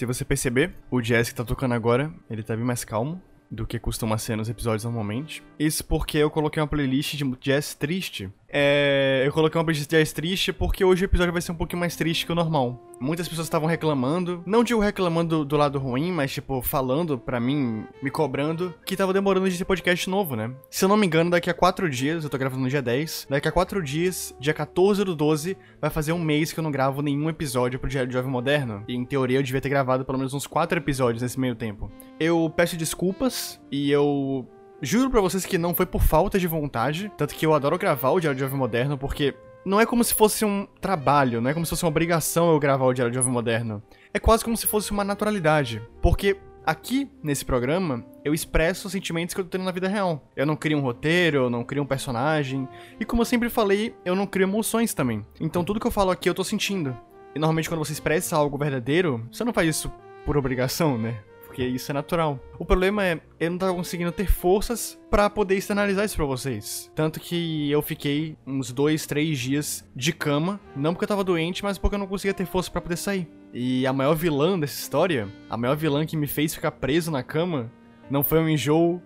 Se você perceber, o jazz que tá tocando agora, ele tá bem mais calmo do que costuma ser nos episódios normalmente. Isso porque eu coloquei uma playlist de jazz triste é, eu coloquei uma playlist jazz triste porque hoje o episódio vai ser um pouquinho mais triste que o normal. Muitas pessoas estavam reclamando, não digo reclamando do, do, lado ruim, mas tipo, falando pra mim, me cobrando, que tava demorando de ter podcast novo, né? Se eu não me engano, daqui a 4 dias, eu tô gravando no dia 10, daqui a 4 dias, dia 14 do 12, vai fazer um mês que eu não gravo nenhum episódio pro Diário de Jovem Moderno. E em teoria eu devia ter gravado pelo menos uns 4 episódios nesse meio tempo. Eu peço desculpas e eu Juro pra vocês que não foi por falta de vontade, tanto que eu adoro gravar o Diário de Jovem Moderno, porque não é como se fosse um trabalho, não é como se fosse uma obrigação eu gravar o Diário de Jovem Moderno. É quase como se fosse uma naturalidade, porque aqui nesse programa eu expresso os sentimentos que eu tô tendo na vida real. Eu não crio um roteiro, eu não crio um personagem, e como eu sempre falei, eu não crio emoções também. Então tudo que eu falo aqui eu tô sentindo. E normalmente quando você expressa algo verdadeiro, você não faz isso por obrigação, né? Porque isso é natural. O problema é, eu não tava conseguindo ter forças para poder externalizar isso pra vocês. Tanto que eu fiquei uns dois, três dias de cama, não porque eu tava doente, mas porque eu não conseguia ter força para poder sair. E a maior vilã dessa história, a maior vilã que me fez ficar preso na cama, não foi um enjoo,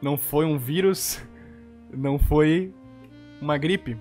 não foi um vírus, não foi uma gripe,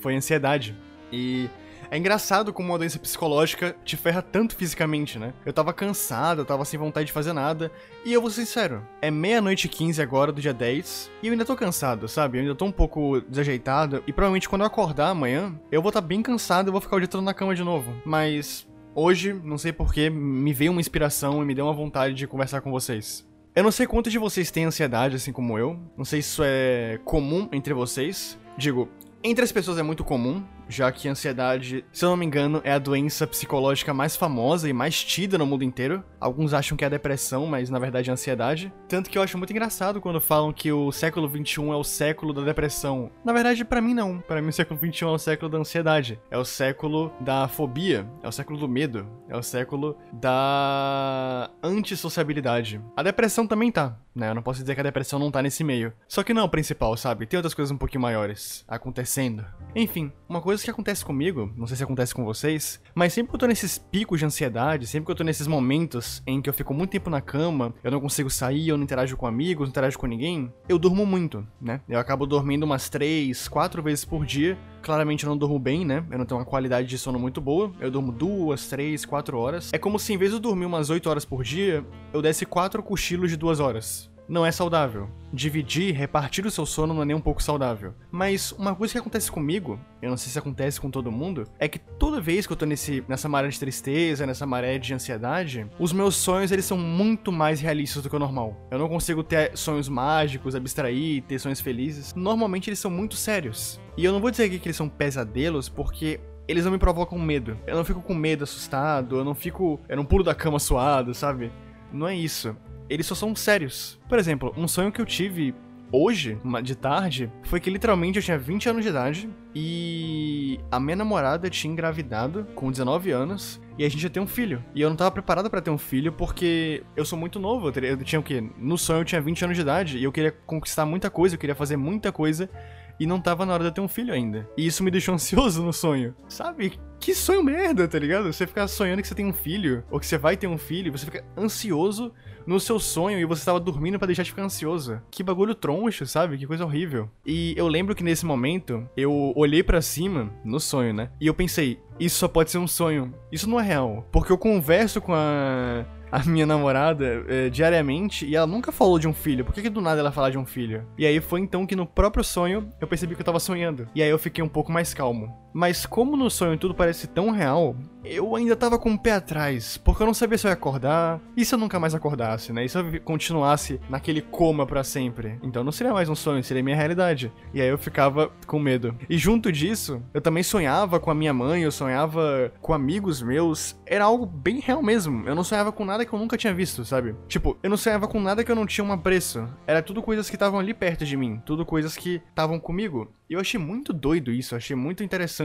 foi ansiedade. E é engraçado como uma doença psicológica te ferra tanto fisicamente, né? Eu tava cansado, eu tava sem vontade de fazer nada. E eu vou ser sincero, é meia-noite e 15 agora do dia 10. E eu ainda tô cansado, sabe? Eu ainda tô um pouco desajeitado. E provavelmente quando eu acordar amanhã, eu vou estar tá bem cansado e vou ficar o dia todo na cama de novo. Mas hoje, não sei porquê, me veio uma inspiração e me deu uma vontade de conversar com vocês. Eu não sei quantos de vocês têm ansiedade assim como eu. Não sei se isso é comum entre vocês. Digo, entre as pessoas é muito comum, já que a ansiedade, se eu não me engano, é a doença psicológica mais famosa e mais tida no mundo inteiro. Alguns acham que é a depressão, mas na verdade é a ansiedade. Tanto que eu acho muito engraçado quando falam que o século XXI é o século da depressão. Na verdade, para mim não. Para mim o século XXI é o século da ansiedade. É o século da fobia. É o século do medo. É o século da antissociabilidade. A depressão também tá, né? Eu não posso dizer que a depressão não tá nesse meio. Só que não é o principal, sabe? Tem outras coisas um pouquinho maiores acontecendo. Enfim, uma coisa coisa que acontece comigo, não sei se acontece com vocês, mas sempre que eu tô nesses picos de ansiedade, sempre que eu tô nesses momentos em que eu fico muito tempo na cama, eu não consigo sair, eu não interajo com amigos, não interajo com ninguém, eu durmo muito, né? Eu acabo dormindo umas 3, 4 vezes por dia. Claramente eu não durmo bem, né? Eu não tenho uma qualidade de sono muito boa. Eu durmo duas, três, quatro horas. É como se em vez de eu dormir umas 8 horas por dia, eu desse quatro cochilos de duas horas não é saudável. Dividir, repartir o seu sono não é nem um pouco saudável. Mas uma coisa que acontece comigo, eu não sei se acontece com todo mundo, é que toda vez que eu tô nesse, nessa maré de tristeza, nessa maré de ansiedade, os meus sonhos eles são muito mais realistas do que o normal. Eu não consigo ter sonhos mágicos, abstrair, ter sonhos felizes. Normalmente eles são muito sérios. E eu não vou dizer aqui que eles são pesadelos, porque eles não me provocam medo. Eu não fico com medo, assustado, eu não fico. Eu não pulo da cama suado, sabe? Não é isso eles só são sérios. Por exemplo, um sonho que eu tive hoje, de tarde, foi que literalmente eu tinha 20 anos de idade e a minha namorada tinha engravidado com 19 anos e a gente ia ter um filho. E eu não tava preparado para ter um filho porque eu sou muito novo. Eu, tinha o quê? No sonho eu tinha 20 anos de idade e eu queria conquistar muita coisa, eu queria fazer muita coisa e não tava na hora de eu ter um filho ainda. E isso me deixou ansioso no sonho. Sabe? Que sonho merda, tá ligado? Você ficar sonhando que você tem um filho, ou que você vai ter um filho, você fica ansioso no seu sonho e você estava dormindo para deixar de ficar ansioso. Que bagulho troncho, sabe? Que coisa horrível. E eu lembro que nesse momento eu olhei para cima no sonho, né? E eu pensei, isso só pode ser um sonho. Isso não é real. Porque eu converso com a a minha namorada é, diariamente e ela nunca falou de um filho. Por que, que do nada ela falar de um filho? E aí foi então que no próprio sonho eu percebi que eu tava sonhando. E aí eu fiquei um pouco mais calmo. Mas como no sonho tudo parece tão real, eu ainda tava com o pé atrás, porque eu não sabia se eu ia acordar. E se eu nunca mais acordasse, né? E se eu continuasse naquele coma para sempre? Então não seria mais um sonho, seria minha realidade. E aí eu ficava com medo. E junto disso, eu também sonhava com a minha mãe, eu sonhava com amigos meus. Era algo bem real mesmo. Eu não sonhava com nada que eu nunca tinha visto, sabe? Tipo, eu não sonhava com nada que eu não tinha um apreço. Era tudo coisas que estavam ali perto de mim, tudo coisas que estavam comigo. E eu achei muito doido isso, achei muito interessante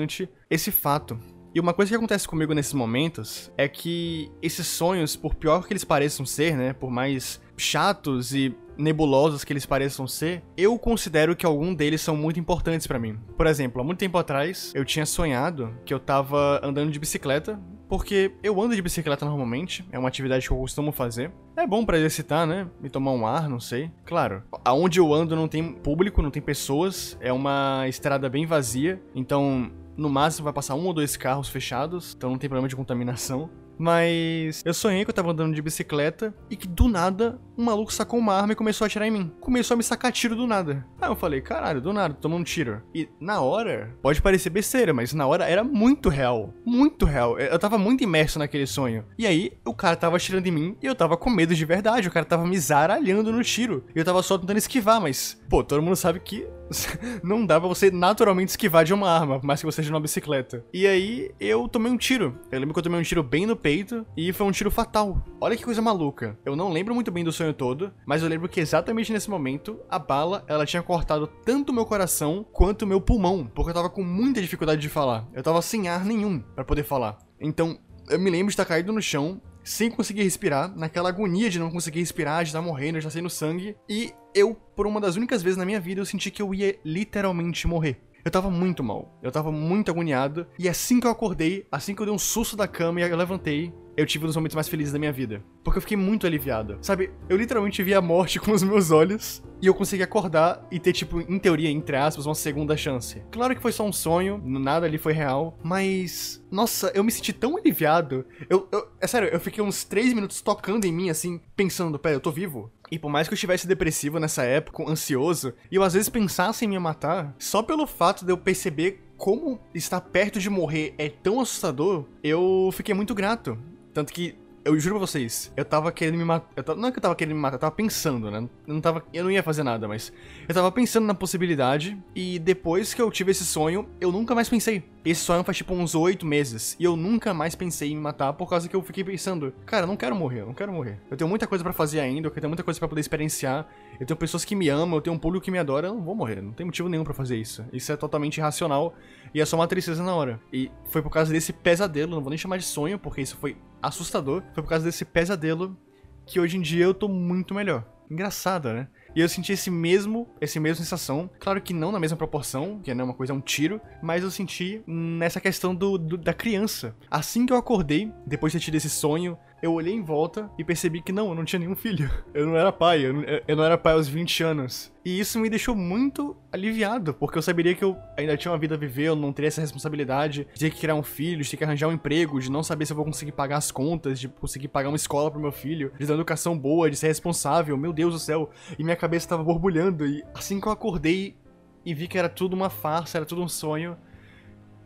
esse fato. E uma coisa que acontece comigo nesses momentos é que esses sonhos, por pior que eles pareçam ser, né, por mais chatos e nebulosos que eles pareçam ser, eu considero que algum deles são muito importantes para mim. Por exemplo, há muito tempo atrás, eu tinha sonhado que eu tava andando de bicicleta porque eu ando de bicicleta normalmente, é uma atividade que eu costumo fazer. É bom para exercitar, né? E tomar um ar, não sei. Claro, aonde eu ando não tem público, não tem pessoas, é uma estrada bem vazia, então no máximo vai passar um ou dois carros fechados, então não tem problema de contaminação. Mas eu sonhei que eu tava andando de bicicleta e que do nada um maluco sacou uma arma e começou a atirar em mim. Começou a me sacar tiro do nada. Aí eu falei, caralho, do nada, tomando um tiro. E na hora, pode parecer besteira, mas na hora era muito real. Muito real. Eu tava muito imerso naquele sonho. E aí, o cara tava atirando em mim e eu tava com medo de verdade. O cara tava me zaralhando no tiro. E eu tava só tentando esquivar, mas, pô, todo mundo sabe que não dá pra você naturalmente esquivar de uma arma, por mais que você seja numa bicicleta. E aí, eu tomei um tiro. Eu lembro que eu tomei um tiro bem no peito e foi um tiro fatal. Olha que coisa maluca. Eu não lembro muito bem do sonho todo, mas eu lembro que exatamente nesse momento, a bala, ela tinha cortado tanto o meu coração quanto o meu pulmão, porque eu tava com muita dificuldade de falar. Eu tava sem ar nenhum para poder falar. Então, eu me lembro de estar caído no chão, sem conseguir respirar, naquela agonia de não conseguir respirar, de estar morrendo, de estar saindo sangue, e eu, por uma das únicas vezes na minha vida, eu senti que eu ia literalmente morrer. Eu tava muito mal, eu tava muito agoniado, e assim que eu acordei, assim que eu dei um susto da cama e eu levantei, eu tive um dos momentos mais felizes da minha vida. Porque eu fiquei muito aliviado. Sabe, eu literalmente vi a morte com os meus olhos e eu consegui acordar e ter, tipo, em teoria, entre aspas, uma segunda chance. Claro que foi só um sonho, nada ali foi real, mas. Nossa, eu me senti tão aliviado. Eu, eu é sério, eu fiquei uns três minutos tocando em mim, assim, pensando, pera, eu tô vivo. E por mais que eu estivesse depressivo nessa época, ansioso, e eu às vezes pensasse em me matar, só pelo fato de eu perceber como estar perto de morrer é tão assustador, eu fiquei muito grato. Tanto que eu juro pra vocês, eu tava querendo me matar. Não é que eu tava querendo me matar, eu tava pensando, né? Eu não, tava, eu não ia fazer nada, mas. Eu tava pensando na possibilidade, e depois que eu tive esse sonho, eu nunca mais pensei. Esse sonho faz tipo uns oito meses, e eu nunca mais pensei em me matar por causa que eu fiquei pensando, cara, eu não quero morrer, eu não quero morrer. Eu tenho muita coisa para fazer ainda, eu tenho muita coisa para poder experienciar, eu tenho pessoas que me amam, eu tenho um público que me adora, eu não vou morrer, não tem motivo nenhum para fazer isso. Isso é totalmente irracional, e é só uma tristeza na hora. E foi por causa desse pesadelo, não vou nem chamar de sonho, porque isso foi assustador. Foi por causa desse pesadelo que hoje em dia eu tô muito melhor. Engraçado, né? E eu senti esse mesmo, esse mesmo sensação. Claro que não na mesma proporção, que não é uma coisa, é um tiro, mas eu senti nessa questão do, do, da criança. Assim que eu acordei, depois de ter tido esse sonho, eu olhei em volta e percebi que não, eu não tinha nenhum filho. Eu não era pai, eu não, eu não era pai aos 20 anos. E isso me deixou muito aliviado, porque eu saberia que eu ainda tinha uma vida a viver, eu não teria essa responsabilidade de ter que criar um filho, de ter que arranjar um emprego, de não saber se eu vou conseguir pagar as contas, de conseguir pagar uma escola pro meu filho, de uma educação boa, de ser responsável, meu Deus do céu. E minha cabeça tava borbulhando, e assim que eu acordei e vi que era tudo uma farsa, era tudo um sonho,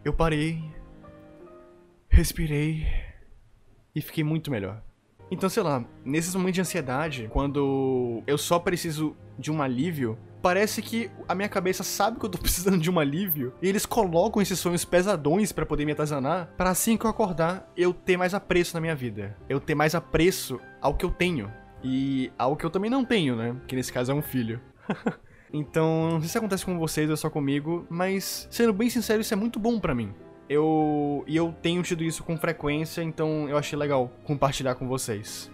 eu parei, respirei e fiquei muito melhor. Então, sei lá, nesses momentos de ansiedade, quando eu só preciso de um alívio, parece que a minha cabeça sabe que eu tô precisando de um alívio e eles colocam esses sonhos pesadões para poder me atazanar, para assim que eu acordar, eu ter mais apreço na minha vida. Eu ter mais apreço ao que eu tenho e ao que eu também não tenho, né? Que nesse caso é um filho. então, não sei se acontece com vocês ou só comigo, mas sendo bem sincero, isso é muito bom para mim. Eu e eu tenho tido isso com frequência, então eu achei legal compartilhar com vocês.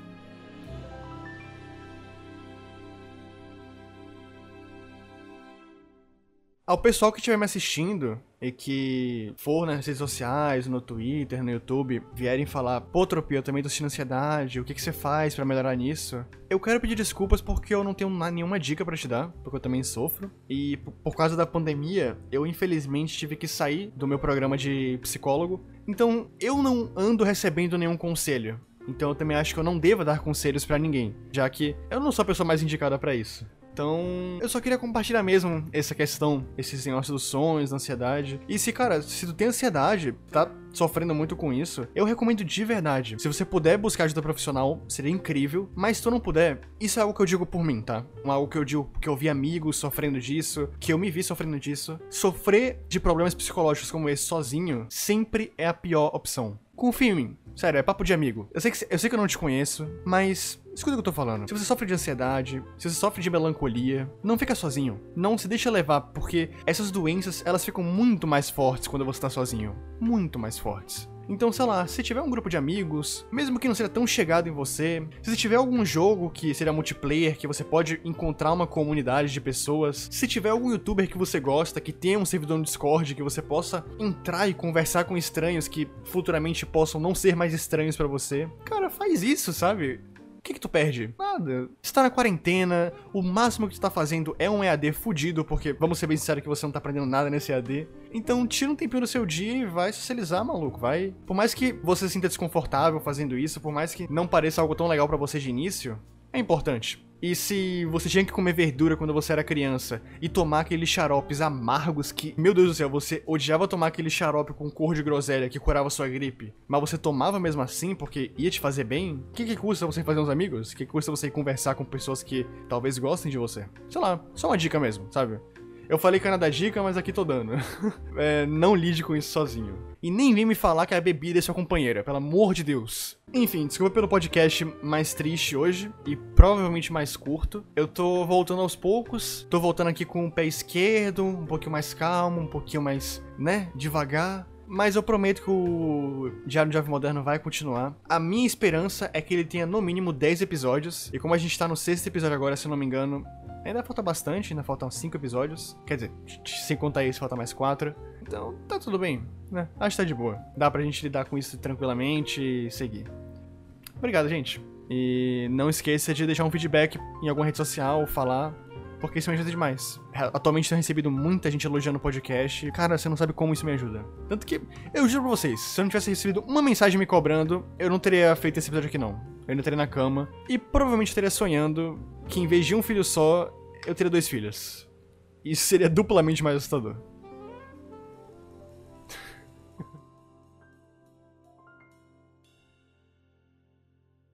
Ao pessoal que estiver me assistindo e que for nas redes sociais, no Twitter, no YouTube, vierem falar, pô, Tropia, eu também tô sentindo ansiedade, o que, que você faz para melhorar nisso? Eu quero pedir desculpas porque eu não tenho nenhuma dica para te dar, porque eu também sofro. E por causa da pandemia, eu infelizmente tive que sair do meu programa de psicólogo. Então, eu não ando recebendo nenhum conselho. Então eu também acho que eu não devo dar conselhos para ninguém, já que eu não sou a pessoa mais indicada para isso. Então, eu só queria compartilhar mesmo essa questão, esses negócios dos sonhos, da ansiedade. E se, cara, se tu tem ansiedade, tá sofrendo muito com isso, eu recomendo de verdade. Se você puder buscar ajuda profissional, seria incrível. Mas se tu não puder, isso é algo que eu digo por mim, tá? Algo que eu digo que eu vi amigos sofrendo disso, que eu me vi sofrendo disso. Sofrer de problemas psicológicos como esse sozinho sempre é a pior opção. Confia em mim. Sério, é papo de amigo. Eu sei, que, eu sei que eu não te conheço, mas escuta o que eu tô falando. Se você sofre de ansiedade, se você sofre de melancolia, não fica sozinho. Não se deixa levar, porque essas doenças, elas ficam muito mais fortes quando você tá sozinho. Muito mais fortes. Então, sei lá, se tiver um grupo de amigos, mesmo que não seja tão chegado em você, se tiver algum jogo que seja multiplayer, que você pode encontrar uma comunidade de pessoas, se tiver algum youtuber que você gosta, que tenha um servidor no Discord, que você possa entrar e conversar com estranhos que futuramente possam não ser mais estranhos para você, cara, faz isso, sabe? O que, que tu perde? Nada. Você tá na quarentena, o máximo que tu tá fazendo é um EAD fudido, porque vamos ser bem sinceros que você não tá aprendendo nada nesse EAD. Então tira um tempinho do seu dia e vai socializar, maluco. Vai. Por mais que você se sinta desconfortável fazendo isso, por mais que não pareça algo tão legal para você de início, é importante. E se você tinha que comer verdura quando você era criança e tomar aqueles xaropes amargos que, meu Deus do céu, você odiava tomar aquele xarope com cor de groselha que curava sua gripe, mas você tomava mesmo assim porque ia te fazer bem, o que, que custa você fazer uns amigos? O que, que custa você conversar com pessoas que talvez gostem de você? Sei lá, só uma dica mesmo, sabe? Eu falei que era da dica, mas aqui tô dando. é, não lide com isso sozinho. E nem vem me falar que a bebida é sua companheira, pelo amor de Deus. Enfim, desculpa pelo podcast mais triste hoje e provavelmente mais curto. Eu tô voltando aos poucos, tô voltando aqui com o pé esquerdo, um pouquinho mais calmo, um pouquinho mais, né, devagar. Mas eu prometo que o Diário de Jovem Moderno vai continuar. A minha esperança é que ele tenha no mínimo 10 episódios. E como a gente tá no sexto episódio agora, se não me engano, Ainda falta bastante, ainda faltam 5 episódios. Quer dizer, sem contar isso, falta mais 4. Então, tá tudo bem, né? Acho que tá de boa. Dá pra gente lidar com isso tranquilamente e seguir. Obrigado, gente. E não esqueça de deixar um feedback em alguma rede social, falar, porque isso me ajuda demais. Atualmente tenho recebido muita gente elogiando o podcast. Cara, você não sabe como isso me ajuda. Tanto que, eu juro pra vocês, se eu não tivesse recebido uma mensagem me cobrando, eu não teria feito esse episódio aqui não. Eu ainda estaria na cama e provavelmente estaria sonhando que em vez de um filho só, eu teria dois filhos. Isso seria duplamente mais assustador.